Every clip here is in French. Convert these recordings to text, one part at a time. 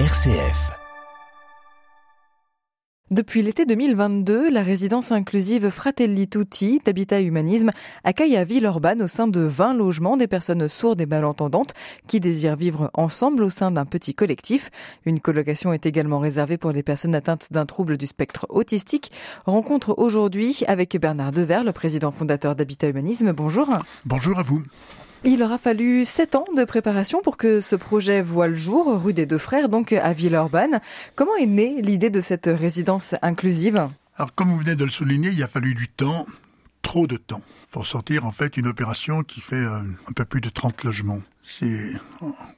RCF. Depuis l'été 2022, la résidence inclusive Fratelli Tutti d'Habitat Humanisme accueille à Villeurbanne au sein de 20 logements des personnes sourdes et malentendantes qui désirent vivre ensemble au sein d'un petit collectif. Une colocation est également réservée pour les personnes atteintes d'un trouble du spectre autistique. Rencontre aujourd'hui avec Bernard Dever, le président fondateur d'Habitat Humanisme. Bonjour. Bonjour à vous. Il aura fallu sept ans de préparation pour que ce projet voit le jour, rue des Deux Frères, donc à Villeurbanne. Comment est née l'idée de cette résidence inclusive? Alors, comme vous venez de le souligner, il a fallu du temps, trop de temps, pour sortir en fait une opération qui fait euh, un peu plus de 30 logements. C'est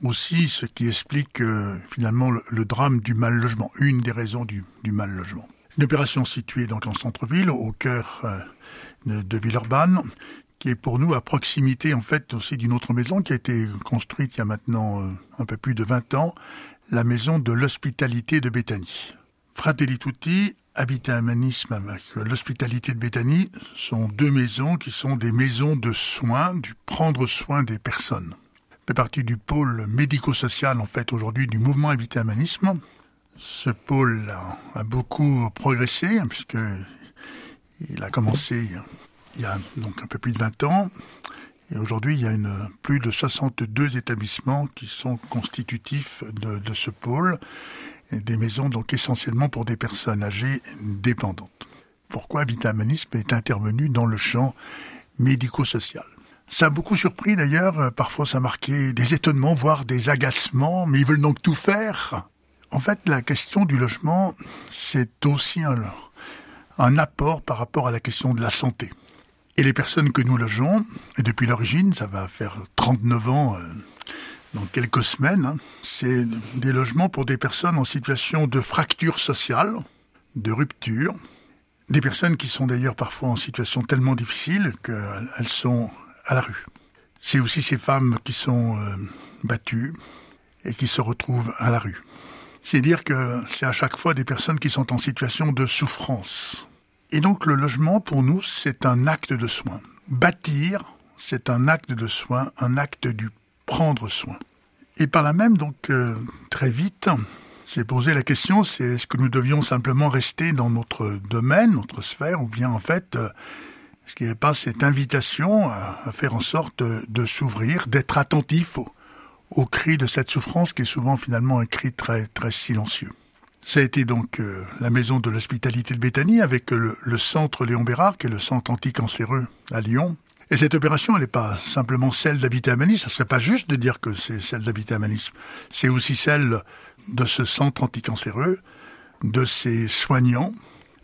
aussi ce qui explique euh, finalement le, drame du mal logement, une des raisons du, mal logement. Une opération située donc en centre-ville, au cœur euh, de, de Villeurbanne, qui est pour nous à proximité en fait aussi d'une autre maison qui a été construite il y a maintenant euh, un peu plus de 20 ans, la maison de l'hospitalité de Béthanie. Fratelli Tutti, Habitat Humanisme avec l'hospitalité de Béthanie sont deux maisons qui sont des maisons de soins, du prendre soin des personnes. fait partie du pôle médico-social en fait aujourd'hui du mouvement Habitat Humanisme. Ce pôle a, a beaucoup progressé hein, puisque il a commencé il y a donc un peu plus de 20 ans. Et aujourd'hui, il y a plus de 62 établissements qui sont constitutifs de, ce pôle, des maisons donc essentiellement pour des personnes âgées dépendantes. Pourquoi Habitat Humanisme est intervenu dans le champ médico-social? Ça a beaucoup surpris d'ailleurs, parfois ça marquait des étonnements, voire des agacements, mais ils veulent donc tout faire. En fait, la question du logement, c'est aussi un apport par rapport à la question de la santé. Et les personnes que nous logeons, et depuis l'origine, ça va faire 39 ans euh, dans quelques semaines, hein, c'est des logements pour des personnes en situation de fracture sociale, de rupture, des personnes qui sont d'ailleurs parfois en situation tellement difficile qu'elles sont à la rue. C'est aussi ces femmes qui sont euh, battues et qui se retrouvent à la rue. C'est dire que c'est à chaque fois des personnes qui sont en situation de souffrance. Et donc le logement, pour nous, c'est un acte de soin. Bâtir, c'est un acte de soin, un acte du prendre soin. Et par là même, donc, euh, très vite, j'ai posé la question, c'est est-ce que nous devions simplement rester dans notre domaine, notre sphère, ou bien en fait, euh, est-ce qu'il n'y avait pas cette invitation à, faire en sorte de, s'ouvrir, d'être attentif au, au cri de cette souffrance qui est souvent finalement un cri très, très silencieux. Ça a été donc euh, la maison de l'hospitalité de Béthanie avec le, centre Léon Bérard, qui est le centre anticancéreux à Lyon. Et cette opération, elle n'est pas simplement celle d'Habitat Humanisme. Ce serait pas juste de dire que c'est celle d'Habitat Humanisme. C'est aussi celle de ce centre anticancéreux, de ses soignants,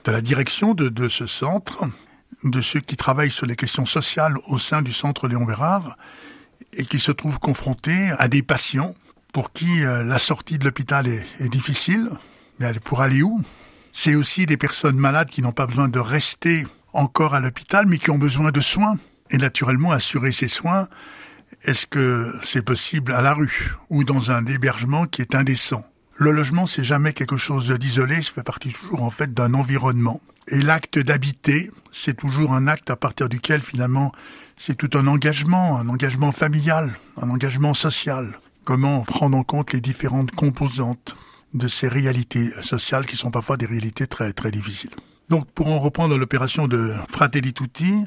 de la direction de, de ce centre, de ceux qui travaillent sur les questions sociales au sein du centre Léon Bérard et qui se trouvent confrontés à des patients pour qui euh, la sortie de l'hôpital est, est difficile, mais pour aller où? C'est aussi des personnes malades qui n'ont pas besoin de rester encore à l'hôpital, mais qui ont besoin de soins. Et naturellement, assurer ces soins, est-ce que c'est possible à la rue ou dans un hébergement qui est indécent? Le logement, c'est jamais quelque chose d'isolé, ça fait partie toujours en fait d'un environnement. Et l'acte d'habiter, c'est toujours un acte à partir duquel finalement c'est tout un engagement, un engagement familial, un engagement social. Comment prendre en compte les différentes composantes? De ces réalités sociales qui sont parfois des réalités très très difficiles. Donc pour en reprendre l'opération de Fratelli Tutti,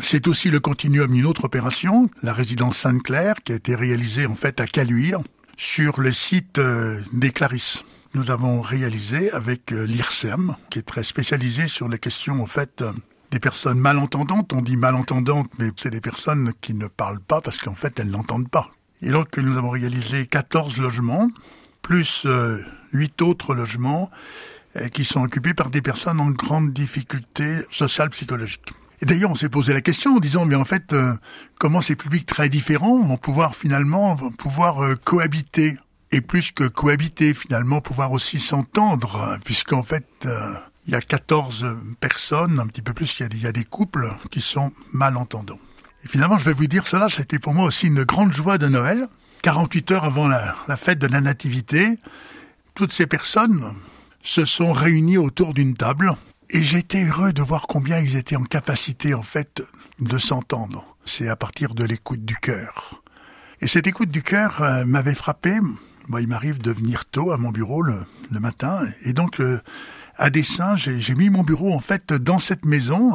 c'est aussi le continuum d'une autre opération, la résidence Sainte-Claire, qui a été réalisée en fait à Caluire, sur le site euh, des Clarisses. Nous avons réalisé avec euh, l'IRSEM, qui est très spécialisé sur les questions en fait euh, des personnes malentendantes. On dit malentendantes, mais c'est des personnes qui ne parlent pas parce qu'en fait elles n'entendent pas. Et donc nous avons réalisé 14 logements plus euh, huit autres logements euh, qui sont occupés par des personnes en grande difficulté sociale psychologique. Et d'ailleurs, on s'est posé la question en disant, mais en fait, euh, comment ces publics très différents vont pouvoir finalement vont pouvoir cohabiter? Et plus que cohabiter, finalement, pouvoir aussi s'entendre, puisqu'en fait, il y a 14 personnes, un petit peu plus, il y, a des, il y a des couples qui sont malentendants. Et finalement, je vais vous dire cela, c'était pour moi aussi une grande joie de Noël, 48 heures avant la, fête de la Nativité, toutes ces personnes se sont réunies autour d'une table et j'étais heureux de voir combien ils étaient en capacité en fait de s'entendre. C'est à partir de l'écoute du cœur. Et cette écoute du cœur euh, m'avait frappé. Moi, il m'arrive de venir tôt à mon bureau le, matin, et donc à dessein, j'ai mis mon bureau en fait dans cette maison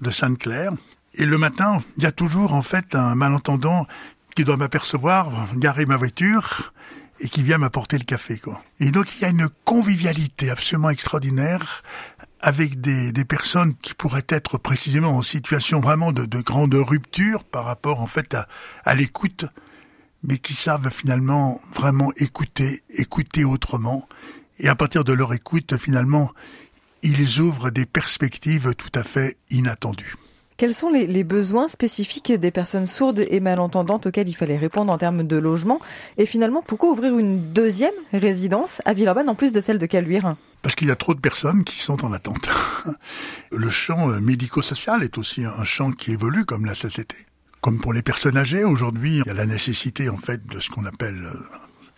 de Sainte-Claire. Et le matin, il y a toujours en fait un malentendant qui doit m'apercevoir, garer ma voiture et qui vient m'apporter le café. Quoi. Et donc il y a une convivialité absolument extraordinaire avec des, des personnes qui pourraient être précisément en situation vraiment de, de grande rupture par rapport en fait à, à l'écoute, mais qui savent finalement vraiment écouter, écouter autrement. Et à partir de leur écoute, finalement, ils ouvrent des perspectives tout à fait inattendues. Quels sont les, besoins spécifiques des personnes sourdes et malentendantes auxquels il fallait répondre en termes de logement Et finalement, pourquoi ouvrir une deuxième résidence à Villeurbanne en plus de celle de Caluire Parce qu'il y a trop de personnes qui sont en attente. Le champ euh, médico-social est aussi un champ qui évolue comme la société. Comme pour les personnes âgées, aujourd'hui, il y a la nécessité en fait de ce qu'on appelle euh,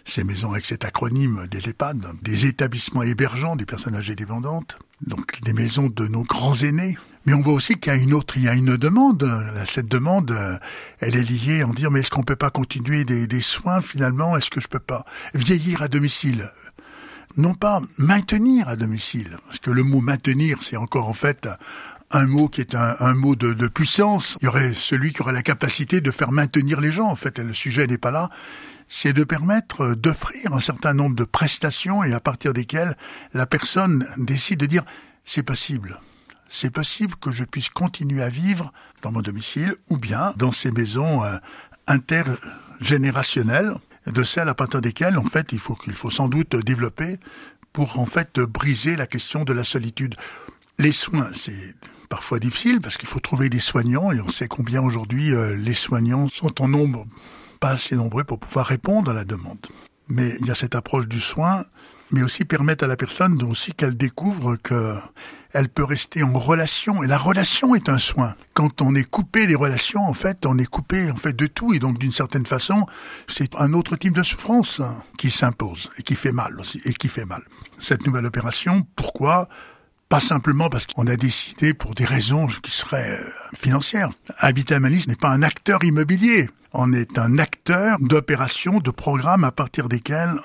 ces maisons avec cet acronyme des EHPAD, des établissements hébergeants des personnes âgées dépendantes, donc des maisons de nos grands aînés, mais on voit aussi qu'il y a une autre, il y a une demande. Cette demande, elle est liée en dire mais est-ce qu'on peut pas continuer des, soins finalement? Est-ce que je peux pas vieillir à domicile? Non pas maintenir à domicile, parce que le mot maintenir, c'est encore en fait un mot qui est un, un mot de, de, puissance. Il y aurait celui qui aurait la capacité de faire maintenir les gens. En fait, le sujet n'est pas là. C'est de permettre d'offrir un certain nombre de prestations et à partir desquelles la personne décide de dire c'est possible c'est possible que je puisse continuer à vivre dans mon domicile ou bien dans ces maisons euh, intergénérationnelles, de celles à partir desquelles, en fait, il faut qu'il faut sans doute développer pour en fait briser la question de la solitude. Les soins, c'est parfois difficile parce qu'il faut trouver des soignants et on sait combien aujourd'hui euh, les soignants sont en nombre pas assez nombreux pour pouvoir répondre à la demande. Mais il y a cette approche du soin, mais aussi permettre à la personne aussi qu'elle découvre que elle peut rester en relation et la relation est un soin. Quand on est coupé des relations, en fait, on est coupé en fait de tout et donc d'une certaine façon, c'est un autre type de souffrance qui s'impose et qui fait mal aussi et qui fait mal. Cette nouvelle opération, pourquoi? Pas simplement parce qu'on a décidé pour des raisons qui seraient euh, financières. Habitat Manis n'est pas un acteur immobilier. On est un acteur d'opérations, de programmes à partir desquels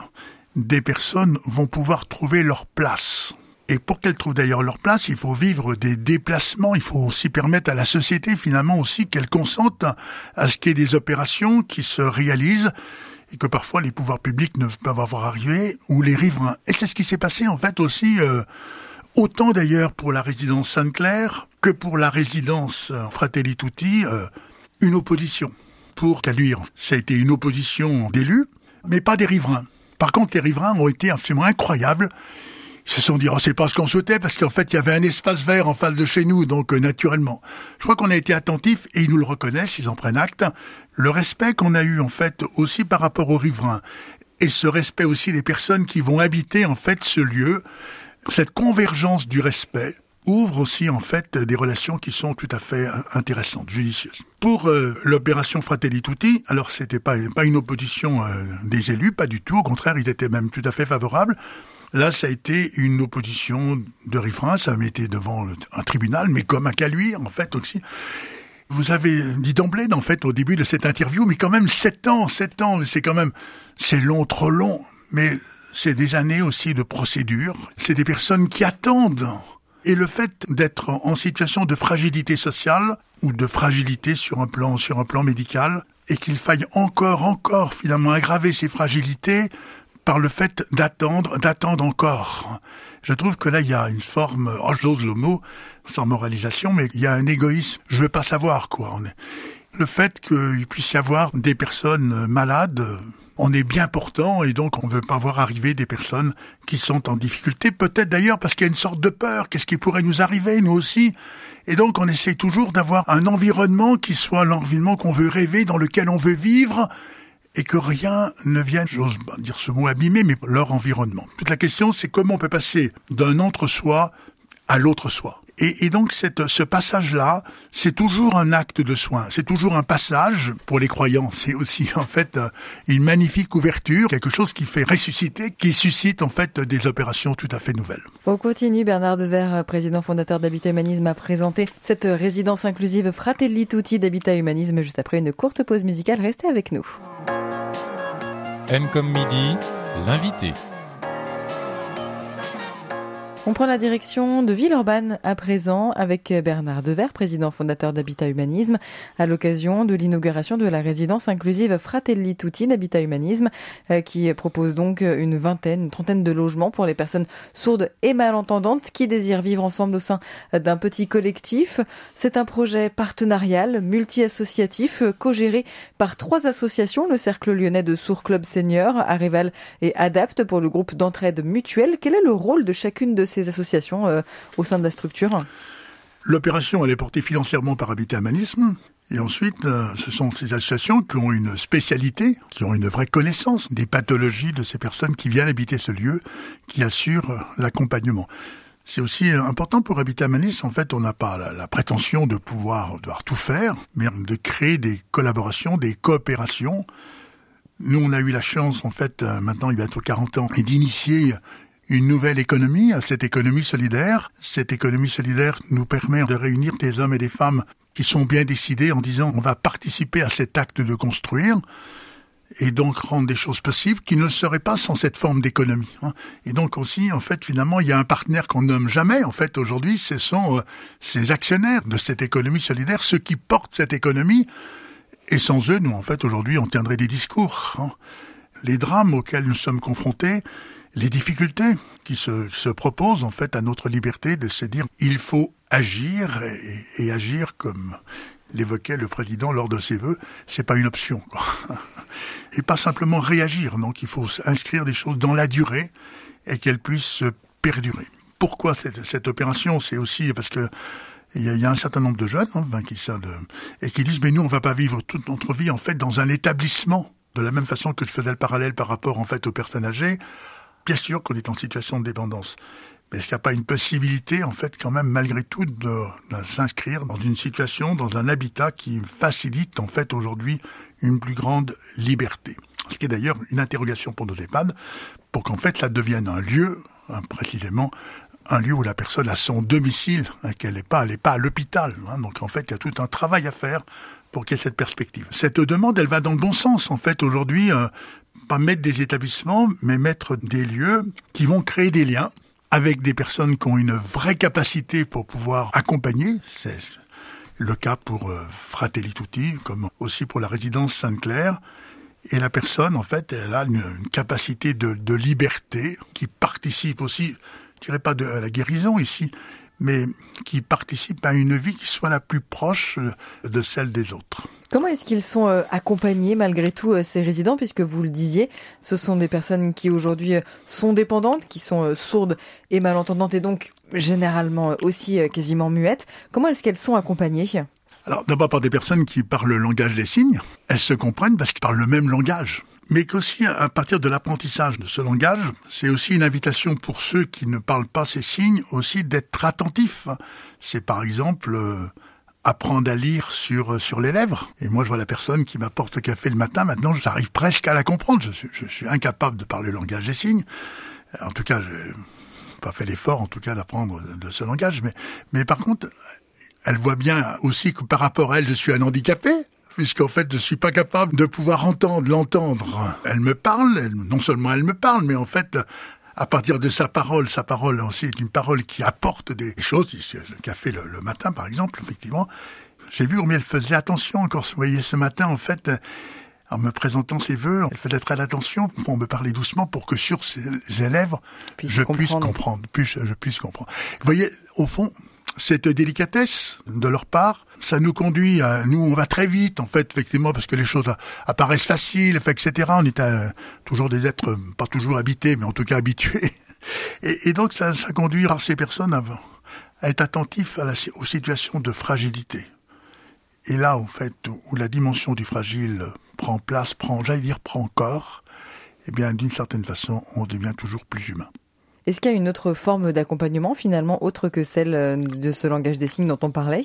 des personnes vont pouvoir trouver leur place. Et pour qu'elles trouvent d'ailleurs leur place, il faut vivre des déplacements, il faut aussi permettre à la société finalement aussi qu'elle consente à ce qu'il y ait des opérations qui se réalisent et que parfois les pouvoirs publics ne peuvent pas voir arriver, ou les riverains. Et c'est ce qui s'est passé en fait aussi, euh, autant d'ailleurs pour la résidence Sainte-Claire que pour la résidence Fratelli Tutti, euh, une opposition. Pour Caluire, ça a été une opposition d'élus, mais pas des riverains. Par contre, les riverains ont été absolument incroyables. Ils se sont dit, oh, c'est pas ce qu'on souhaitait, parce qu'en fait, il y avait un espace vert en face de chez nous, donc euh, naturellement. Je crois qu'on a été attentifs, et ils nous le reconnaissent, ils en prennent acte. Le respect qu'on a eu, en fait, aussi par rapport aux riverains, et ce respect aussi des personnes qui vont habiter, en fait, ce lieu, cette convergence du respect, ouvre aussi en fait des relations qui sont tout à fait euh, intéressantes, judicieuses. Pour euh, l'opération Fratelli Tutti, alors c'était pas pas une opposition des élus, pas du tout, au contraire, ils étaient même tout à fait favorables. Là, ça a été une opposition de riverains, ça a été devant un tribunal, mais comme à Caluire, en fait, aussi. Vous avez dit d'emblée, en fait, au début de cette interview, mais quand même, sept ans, sept ans, c'est quand même, c'est long, trop long, mais c'est des années aussi de procédure, c'est des personnes qui attendent. Et le fait d'être en situation de fragilité sociale, ou de fragilité sur un plan, sur un plan médical, et qu'il faille encore, encore, finalement, aggraver ces fragilités, par le fait d'attendre, d'attendre encore. Je trouve que là, il y a une forme, oh, j'ose le mot, sans moralisation, mais il y a un égoïsme. Je veux pas savoir, quoi. Le fait qu'il puisse y avoir des personnes malades, on est bien portant et donc on veut pas voir arriver des personnes qui sont en difficulté. Peut-être d'ailleurs parce qu'il y a une sorte de peur. Qu'est-ce qui pourrait nous arriver, nous aussi? Et donc on essaie toujours d'avoir un environnement qui soit l'environnement qu'on veut rêver, dans lequel on veut vivre, et que rien ne vienne, j'ose dire ce mot abîmer, mais leur environnement. Toute la question, c'est comment on peut passer d'un entre-soi à l'autre-soi. Et, et, donc cette, ce passage-là, c'est toujours un acte de soin, c'est toujours un passage pour les croyants. C'est aussi en fait une magnifique ouverture, quelque chose qui fait ressusciter, qui suscite en fait des opérations tout à fait nouvelles. On continue. Bernard Dever, président fondateur d'Habitat Humanisme, a présenté cette résidence inclusive Fratelli Tutti d'Habitat Humanisme juste après une courte pause musicale. Restez avec nous. M comme midi, l'invité. On prend la direction de Villeurbanne à présent avec Bernard Dever, président fondateur d'Habitat Humanisme, à l'occasion de l'inauguration de la résidence inclusive Fratelli Tutti d'Habitat Humanisme, euh, qui propose donc une vingtaine, une trentaine de logements pour les personnes sourdes et malentendantes qui désirent vivre ensemble au sein d'un petit collectif. C'est un projet partenarial, multi-associatif, co-géré par trois associations, le Cercle lyonnais de Sourds Club Senior, Arrival et Adapt pour le groupe d'entraide mutuelle. Quel est le rôle de chacune de ces associations euh, au sein de la structure L'opération, elle est portée financièrement par Habitat Humanisme. Et ensuite, euh, ce sont ces associations qui ont une spécialité, qui ont une vraie connaissance des pathologies de ces personnes qui viennent habiter ce lieu, qui assurent l'accompagnement. C'est aussi important pour Habitat Humanisme. En fait, on n'a pas la, prétention de pouvoir, devoir tout faire, mais de créer des collaborations, des coopérations. Nous, on a eu la chance, en fait, euh, maintenant il y a bientôt 40 ans, et d'initier une nouvelle économie, cette économie solidaire. Cette économie solidaire nous permet de réunir des hommes et des femmes qui sont bien décidés en disant on va participer à cet acte de construire et donc rendre des choses possibles qui ne le seraient pas sans cette forme d'économie. Hein. Et donc aussi, en fait, finalement, il y a un partenaire qu'on nomme jamais. En fait, aujourd'hui, ce sont euh, ces actionnaires de cette économie solidaire, ceux qui portent cette économie. Et sans eux, nous, en fait, aujourd'hui, on tiendrait des discours. Hein. Les drames auxquels nous sommes confrontés, les difficultés qui se, se, proposent en fait à notre liberté de se dire il faut agir et, agir comme l'évoquait le président lors de ses vœux, c'est pas une option. Et pas simplement réagir, donc il faut inscrire des choses dans la durée et qu'elles puissent perdurer. Pourquoi cette, cette opération? C'est aussi parce que il y, a, un certain nombre de jeunes hein, qui, et qui disent mais nous on va pas vivre toute notre vie en fait dans un établissement de la même façon que je faisais le parallèle par rapport en fait aux personnes âgées bien sûr qu'on est en situation de dépendance. Mais est-ce qu'il n'y a pas une possibilité, en fait, quand même, malgré tout, de, s'inscrire dans une situation, dans un habitat qui facilite, en fait, aujourd'hui, une plus grande liberté? Ce qui est d'ailleurs une interrogation pour nos EHPAD, pour qu'en fait, ça devienne un lieu, hein, précisément, un lieu où la personne a son domicile, hein, qu'elle n'est pas, pas à l'hôpital. Hein. donc, en fait, il y a tout un travail à faire pour qu'il y ait cette perspective. Cette demande, elle va dans le bon sens. En fait, aujourd'hui, euh, pas mettre des établissements, mais mettre des lieux qui vont créer des liens avec des personnes qui ont une vraie capacité pour pouvoir accompagner. C'est le cas pour euh, Fratelli Tutti, comme aussi pour la résidence Sainte-Claire. Et la personne, en fait, elle a une, capacité de, liberté qui participe aussi, je dirais pas de la guérison ici, mais qui participent à une vie qui soit la plus proche euh, de celle des autres. Comment est-ce qu'ils sont euh, accompagnés malgré tout euh, ces résidents puisque vous le disiez, ce sont des personnes qui aujourd'hui sont dépendantes, qui sont sourdes et malentendantes et donc généralement aussi quasiment muettes. Comment est-ce qu'elles sont accompagnées? Alors d'abord par des personnes qui parlent le langage des signes, elles se comprennent parce qu'ils parlent le même langage mais qu'aussi à partir de l'apprentissage de ce langage, c'est aussi une invitation pour ceux qui ne parlent pas ces signes aussi d'être attentifs. C'est par exemple euh, apprendre à lire sur sur les lèvres. Et moi, je vois la personne qui m'apporte le café le matin. Maintenant, j'arrive presque à la comprendre. Je suis, je suis incapable de parler le langage des signes. En tout cas, je pas fait l'effort, en tout cas, d'apprendre de ce langage. Mais mais par contre, elle voit bien aussi que par rapport à elle, je suis un handicapé puisqu'en fait je suis pas capable de pouvoir entendre l'entendre. Elle me parle, non seulement elle me parle, mais en fait à partir de sa parole, sa parole aussi est une parole qui apporte des choses, le café le, le matin par exemple, effectivement. J'ai vu combien elle faisait attention encore, vous voyez, ce matin en fait, en me présentant ses voeux, elle faisait très attention, on me parlait doucement pour que sur ses, lèvres, je puisse comprendre, puisse, je puisse comprendre. Vous voyez, au fond, cette délicatesse de leur part, ça nous conduit à nous, on va très vite en fait, effectivement, parce que les choses apparaissent faciles, etc. On est toujours des êtres pas toujours habités, mais en tout cas habitués. Et, donc ça, ça conduit à ces personnes à, être attentifs à aux situations de fragilité. Et là, en fait, où la dimension du fragile prend place, prend, j'allais dire, prend corps, eh bien, d'une certaine façon, on devient toujours plus humain. Est-ce qu'il y a une autre forme d'accompagnement finalement autre que celle euh, de ce langage des signes dont on parlait?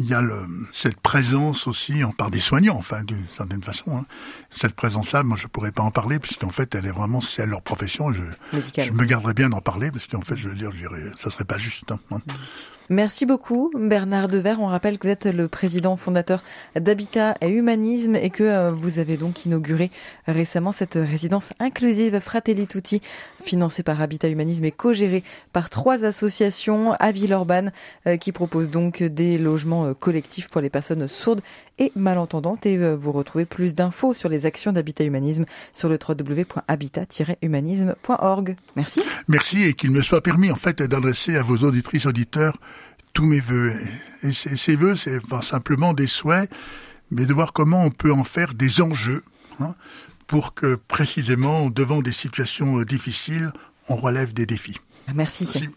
Il y a le, cette présence aussi en par des soignants, enfin d'une certaine façon. Hein. Cette présence-là, moi je pourrais pas en parler puisqu'en fait elle est vraiment c'est leur profession. Je, je me garderais bien d'en parler parce qu'en fait je veux dire, je dirais, ça serait pas juste. Hein. hein. Merci beaucoup Bernard Dever. On rappelle que vous êtes le président fondateur d'Habitat et Humanisme et que euh, vous avez donc inauguré récemment cette résidence inclusive Fratelli Tutti financée par Habitat Humanisme et co-gérée par trois associations à Villeurbanne euh, qui proposent donc des logements euh, collectifs pour les personnes sourdes et malentendantes et vous retrouvez plus d'infos sur les actions d'Habitat Humanisme sur le www.habitat-humanisme.org. Merci. Merci et qu'il me soit permis en fait d'adresser à vos auditrices auditeurs tous mes voeux. Et ces voeux, c'est pas simplement des souhaits, mais de voir comment on peut en faire des enjeux hein, pour que précisément, devant des situations difficiles, on relève des défis. Merci. Merci.